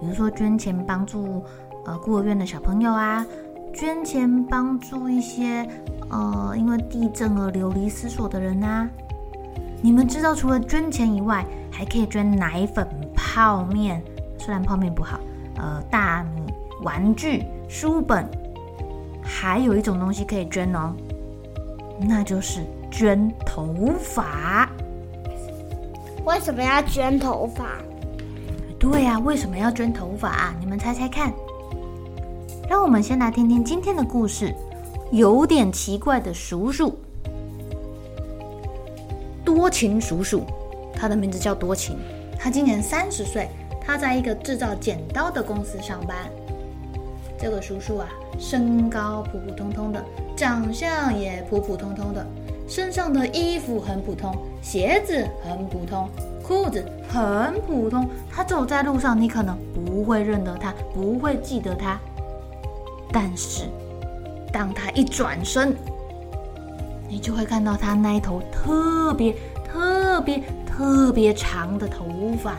比如说捐钱帮助呃孤儿院的小朋友啊，捐钱帮助一些呃因为地震而流离失所的人啊。你们知道除了捐钱以外，还可以捐奶粉、泡面，虽然泡面不好，呃大米、玩具、书本，还有一种东西可以捐哦。那就是捐头发。为什么要捐头发？对呀，为什么要捐头发啊？你们猜猜看。让我们先来听听今天的故事。有点奇怪的叔叔，多情叔叔，他的名字叫多情。他今年三十岁，他在一个制造剪刀的公司上班。这个叔叔啊，身高普普通通的，长相也普普通通的，身上的衣服很普通，鞋子很普通，裤子很普通。他走在路上，你可能不会认得他，不会记得他。但是，当他一转身，你就会看到他那一头特别、特别、特别长的头发。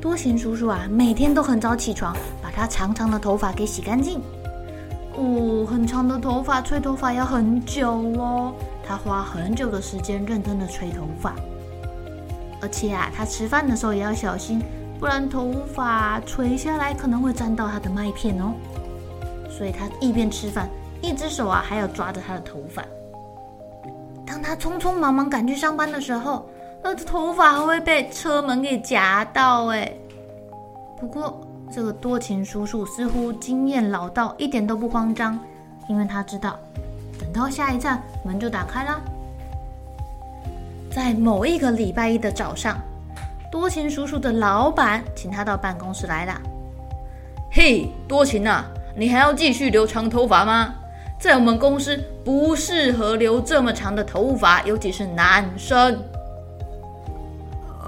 多情叔叔啊，每天都很早起床，把他长长的头发给洗干净。哦，很长的头发，吹头发要很久哦。他花很久的时间认真的吹头发，而且啊，他吃饭的时候也要小心，不然头发垂下来可能会沾到他的麦片哦。所以他一边吃饭，一只手啊还要抓着他的头发。当他匆匆忙忙赶去上班的时候，他的头发还会被车门给夹到哎。不过这个多情叔叔似乎经验老道，一点都不慌张，因为他知道，等到下一站门就打开了。在某一个礼拜一的早上，多情叔叔的老板请他到办公室来了。嘿，多情啊，你还要继续留长头发吗？在我们公司不适合留这么长的头发，尤其是男生。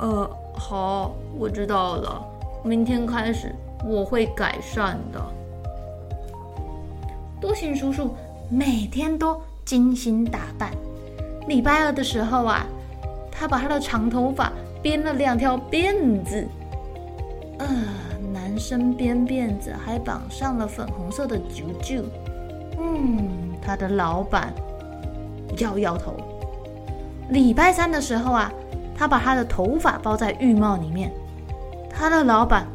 呃，好，我知道了。明天开始我会改善的。多情叔叔每天都精心打扮。礼拜二的时候啊，他把他的长头发编了两条辫子。呃，男生编辫子还绑上了粉红色的揪揪。嗯，他的老板摇摇头。礼拜三的时候啊。他把他的头发包在浴帽里面，他的老板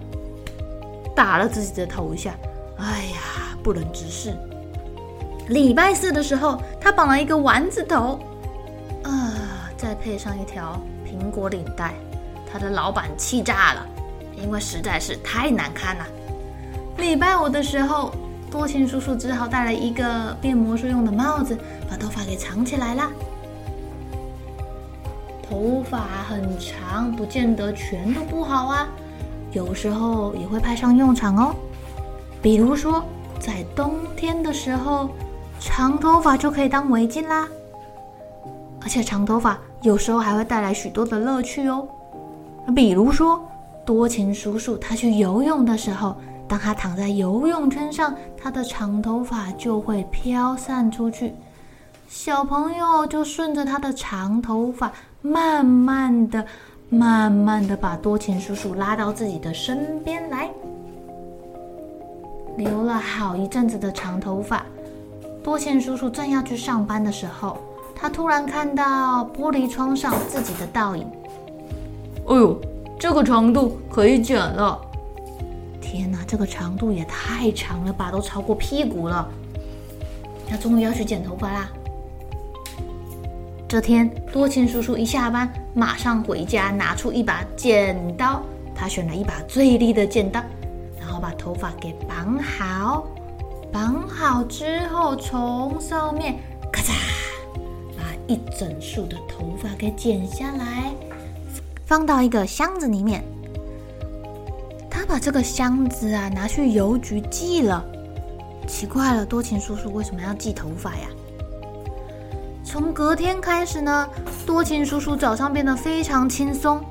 打了自己的头一下，哎呀，不忍直视。礼拜四的时候，他绑了一个丸子头，啊、呃，再配上一条苹果领带，他的老板气炸了，因为实在是太难看了。礼拜五的时候，多情叔叔只好戴了一个变魔术用的帽子，把头发给藏起来了。头发很长，不见得全都不好啊，有时候也会派上用场哦。比如说，在冬天的时候，长头发就可以当围巾啦。而且长头发有时候还会带来许多的乐趣哦。比如说，多情叔叔他去游泳的时候，当他躺在游泳圈上，他的长头发就会飘散出去，小朋友就顺着他的长头发。慢慢的，慢慢的把多情叔叔拉到自己的身边来。留了好一阵子的长头发，多情叔叔正要去上班的时候，他突然看到玻璃窗上自己的倒影。哎呦，这个长度可以剪了。天哪，这个长度也太长了吧，都超过屁股了。他终于要去剪头发啦。这天，多情叔叔一下班，马上回家，拿出一把剪刀。他选了一把最利的剪刀，然后把头发给绑好。绑好之后，从上面咔嚓，把一整束的头发给剪下来，放到一个箱子里面。他把这个箱子啊拿去邮局寄了。奇怪了，多情叔叔为什么要寄头发呀？从隔天开始呢，多情叔叔早上变得非常轻松。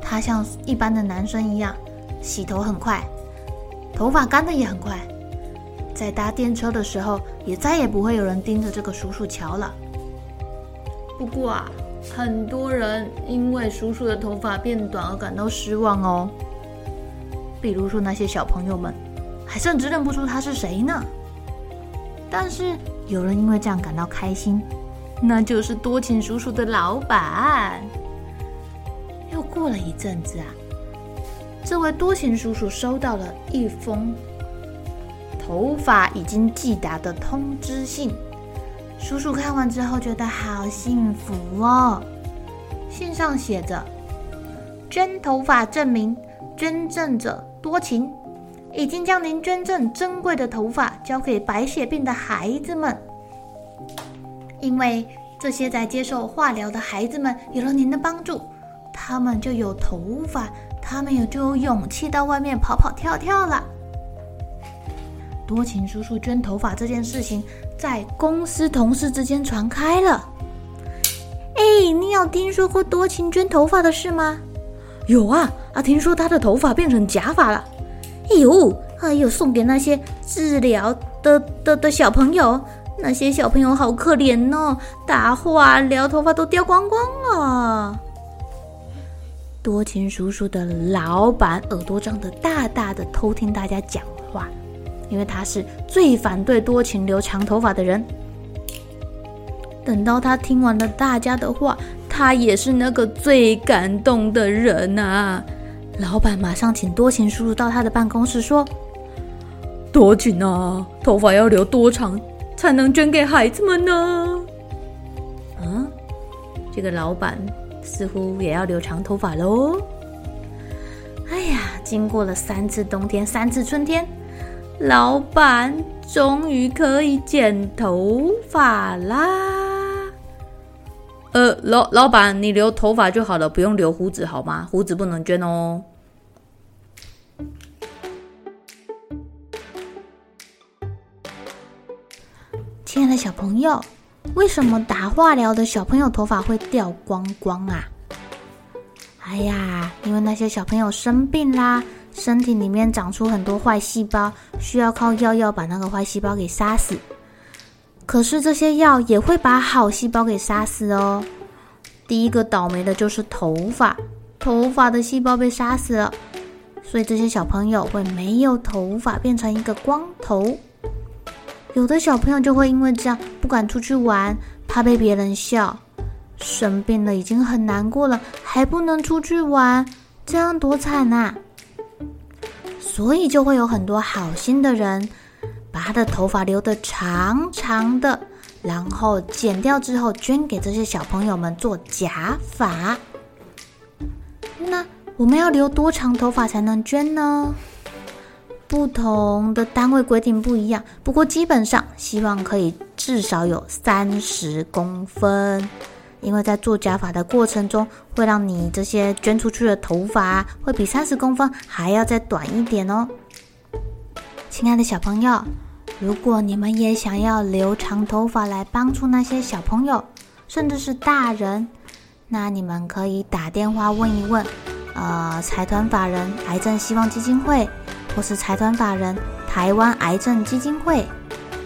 他像一般的男生一样，洗头很快，头发干的也很快。在搭电车的时候，也再也不会有人盯着这个叔叔瞧了。不过啊，很多人因为叔叔的头发变短而感到失望哦。比如说那些小朋友们，还甚至认不出他是谁呢。但是有人因为这样感到开心，那就是多情叔叔的老板。又过了一阵子啊，这位多情叔叔收到了一封。头发已经寄达的通知信，叔叔看完之后觉得好幸福哦。信上写着：“捐头发证明，捐赠者多情，已经将您捐赠珍贵的头发交给白血病的孩子们。因为这些在接受化疗的孩子们有了您的帮助，他们就有头发，他们也就有勇气到外面跑跑跳跳了。”多情叔叔捐头发这件事情在公司同事之间传开了。哎，你有听说过多情捐头发的事吗？有啊，啊，听说他的头发变成假发了。哎呦，还有送给那些治疗的的的小朋友，那些小朋友好可怜哦，打化疗头发都掉光光了。多情叔叔的老板耳朵张得大大的，偷听大家讲话。因为他是最反对多情留长头发的人。等到他听完了大家的话，他也是那个最感动的人啊！老板马上请多情叔叔到他的办公室说：“多情啊，头发要留多长才能捐给孩子们呢？”嗯，这个老板似乎也要留长头发喽。哎呀，经过了三次冬天，三次春天。老板终于可以剪头发啦！呃，老老板，你留头发就好了，不用留胡子好吗？胡子不能捐哦。亲爱的小朋友，为什么打化疗的小朋友头发会掉光光啊？哎呀，因为那些小朋友生病啦。身体里面长出很多坏细胞，需要靠药药把那个坏细胞给杀死。可是这些药也会把好细胞给杀死哦。第一个倒霉的就是头发，头发的细胞被杀死了，所以这些小朋友会没有头发，变成一个光头。有的小朋友就会因为这样不敢出去玩，怕被别人笑。生病了已经很难过了，还不能出去玩，这样多惨啊！所以就会有很多好心的人，把他的头发留得长长的，然后剪掉之后捐给这些小朋友们做假发。那我们要留多长头发才能捐呢？不同的单位规定不一样，不过基本上希望可以至少有三十公分。因为在做假发的过程中，会让你这些捐出去的头发会比三十公分还要再短一点哦。亲爱的小朋友，如果你们也想要留长头发来帮助那些小朋友，甚至是大人，那你们可以打电话问一问，呃，财团法人癌症希望基金会，或是财团法人台湾癌症基金会。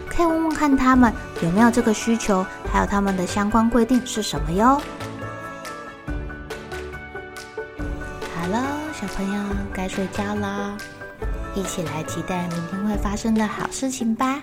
可以问问看他们有没有这个需求，还有他们的相关规定是什么哟。好了，小朋友该睡觉了，一起来期待明天会发生的好事情吧。